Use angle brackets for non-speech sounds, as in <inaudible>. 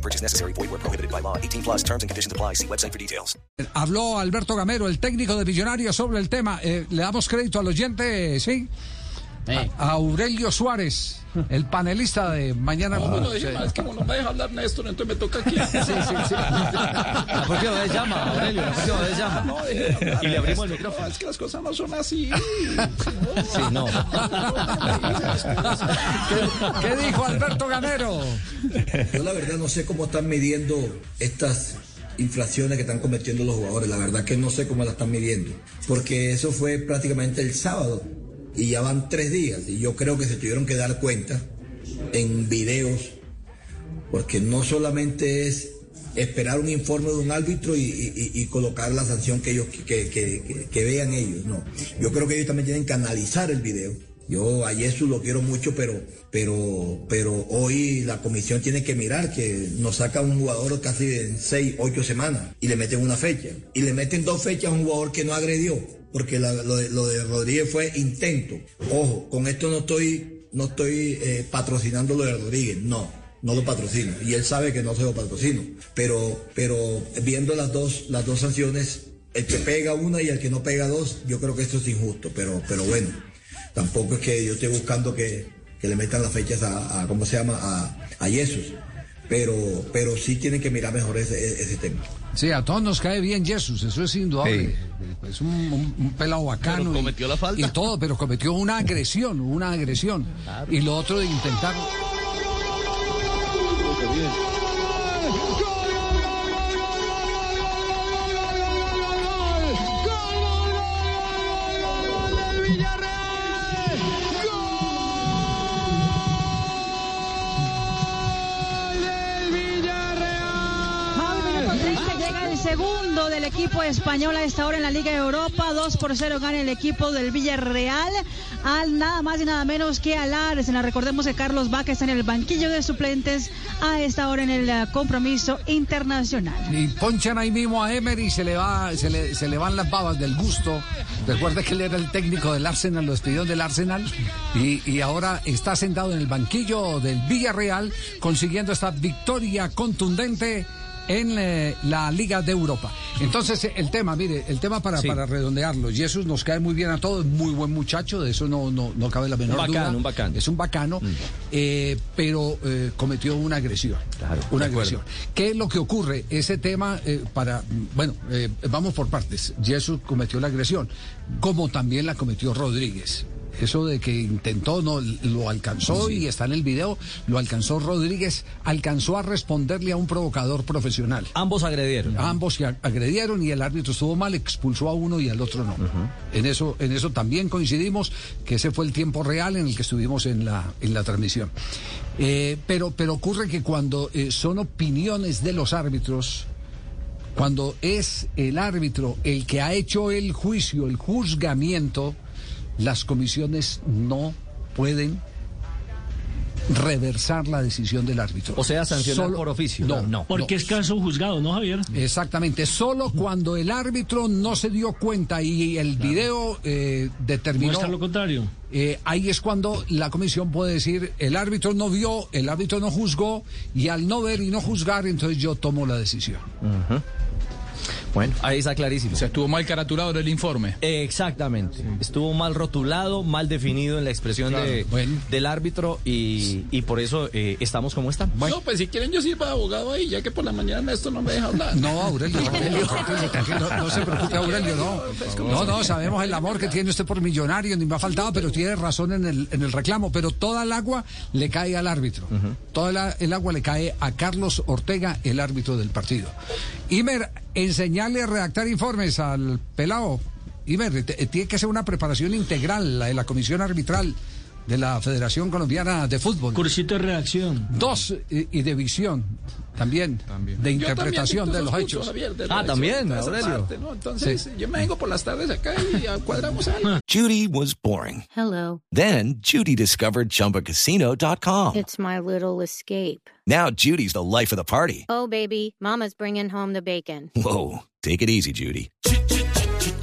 No purchase necessary. Void where prohibited by law. 18 plus terms and conditions apply. See website for details. Habló Alberto Gamero, el técnico de Millonarios, sobre el tema. Eh, Le damos crédito al oyente, ¿sí? A, a Aurelio Suárez, el panelista de Mañana. No, dije, "Ma, es que como no me deja hablar Néstor, entonces me toca aquí. <laughs> Sí, sí, sí. La próxima vez llama, Aurelio, próxima vez llama. No, deje de hablar, Y le abrimos el micrófono. Es que las cosas no son así. <laughs> Sí, no. ¿Qué, qué dijo Alberto Gamero? Yo la verdad no sé cómo están midiendo estas inflaciones que están cometiendo los jugadores. La verdad que no sé cómo la están midiendo. Porque eso fue prácticamente el sábado. Y ya van tres días. Y yo creo que se tuvieron que dar cuenta en videos. Porque no solamente es esperar un informe de un árbitro y, colocar la sanción que ellos que- que vean ellos. No. Yo creo que ellos también tienen que analizar el video. Yo a Jesús lo quiero mucho, pero, pero, pero hoy la comisión tiene que mirar que nos saca un jugador casi en seis, ocho semanas y le meten una fecha. Y le meten dos fechas a un jugador que no agredió, porque la- lo, de, lo de Rodríguez fue intento. Ojo, con esto no estoy, no estoy eh, patrocinando lo de Rodríguez, no. No lo patrocino. Y él sabe que no se lo patrocino. Pero, pero viendo las dos, las dos sanciones, el que pega una y el que no pega dos, yo creo que esto es injusto. Pero, pero bueno, tampoco es que yo esté buscando que, que le metan las fechas a, a- ¿cómo se llama? A, a Jesús. Pero, pero sí tienen que mirar mejor ese, ese tema. Sí, a todos nos cae bien Jesús, eso es indudable. Es un, un- un pelado bacano. Pero y- cometió la falta. Y todo, pero cometió una agresión, una agresión. Y lo otro de intentar. Minuto segundo del equipo español a esta hora en la Liga de Europa. 2 por 0 gana el equipo del Villarreal. Al nada más y nada menos que al Arsenal. Recordemos que Carlos Vaca está en el banquillo de suplentes a esta hora en el eh, compromiso internacional. Y ponchan ahí mismo a Emery se le, se, le, van las babas del gusto. Recuerda que él era el técnico del Arsenal, lo despidió del Arsenal. Y ahora está sentado en el banquillo del Villarreal, consiguiendo esta victoria contundente en eh, la Liga de Europa. Entonces, el tema, mire, el tema para, Sí. para redondearlo. Jesús nos cae muy bien a todos, muy buen muchacho, de eso no, no, no cabe la menor Un bacano, duda. un bacano. Es un bacano, eh, pero eh, cometió una agresión. Claro, una acuerdo. agresión. ¿Qué es lo que ocurre? Ese tema, para. Bueno, vamos por partes. Jesús cometió la agresión, como también la cometió Rodríguez. Eso de que intentó, no lo alcanzó y está en el video, lo alcanzó Rodríguez, alcanzó a responderle a un provocador profesional. Ambos agredieron. Ambos se ag- agredieron y el árbitro estuvo mal, expulsó a uno y al otro no. En eso, en eso también coincidimos que ese fue el tiempo real en el que estuvimos en la, en la transmisión. Eh, pero, pero ocurre que cuando eh, son opiniones de los árbitros, cuando es el árbitro el que ha hecho el juicio, el juzgamiento, las comisiones no pueden reversar la decisión del árbitro. O sea, sancionar por oficio. No, No. Porque es caso juzgado, ¿no, Javier? Exactamente, solo cuando el árbitro no se dio cuenta y el video eh, determinó, Muestra lo contrario. eh, ahí es cuando la comisión puede decir, el árbitro no vio, el árbitro no juzgó, y al no ver y no juzgar, entonces yo tomo la decisión. Bueno, ahí está clarísimo. O sea, estuvo mal caratulado el informe. Exactamente. Estuvo mal rotulado, mal definido en la expresión de, Bueno. del árbitro y, y por eso eh, estamos como estamos. No, pues si quieren yo sirva de abogado ahí, ya que por la mañana Néstor no me deja hablar. No, Aurelio, Aurelio, tranquilo, no se preocupe, Aurelio, no. No, no, sabemos el amor que tiene usted por millonario, ni me ha faltado, pero tiene razón en el, en el reclamo. Pero toda el agua le cae al árbitro. Toda la- el agua le cae a Carlos Ortega, el árbitro del partido. Imer, enseñarle a redactar informes al pelado. Imer, te- tiene que ser una preparación integral, la de la comisión arbitral. De la Federación Colombiana de Fútbol. Cursito de redacción. Dos, y, y de visión también, de interpretación de los hechos. esos, Javier, de Ah, también, Aurelio. parte, ¿no? Entonces, yo me vengo por las tardes acá y cuadramos algo. Judy was boring. Hello. Then Judy discovered ChumbaCasino.com. It's my little escape. Now Judy's the life of the party. Oh, baby, Mama's bringing home the bacon. Whoa, take it easy, Judy.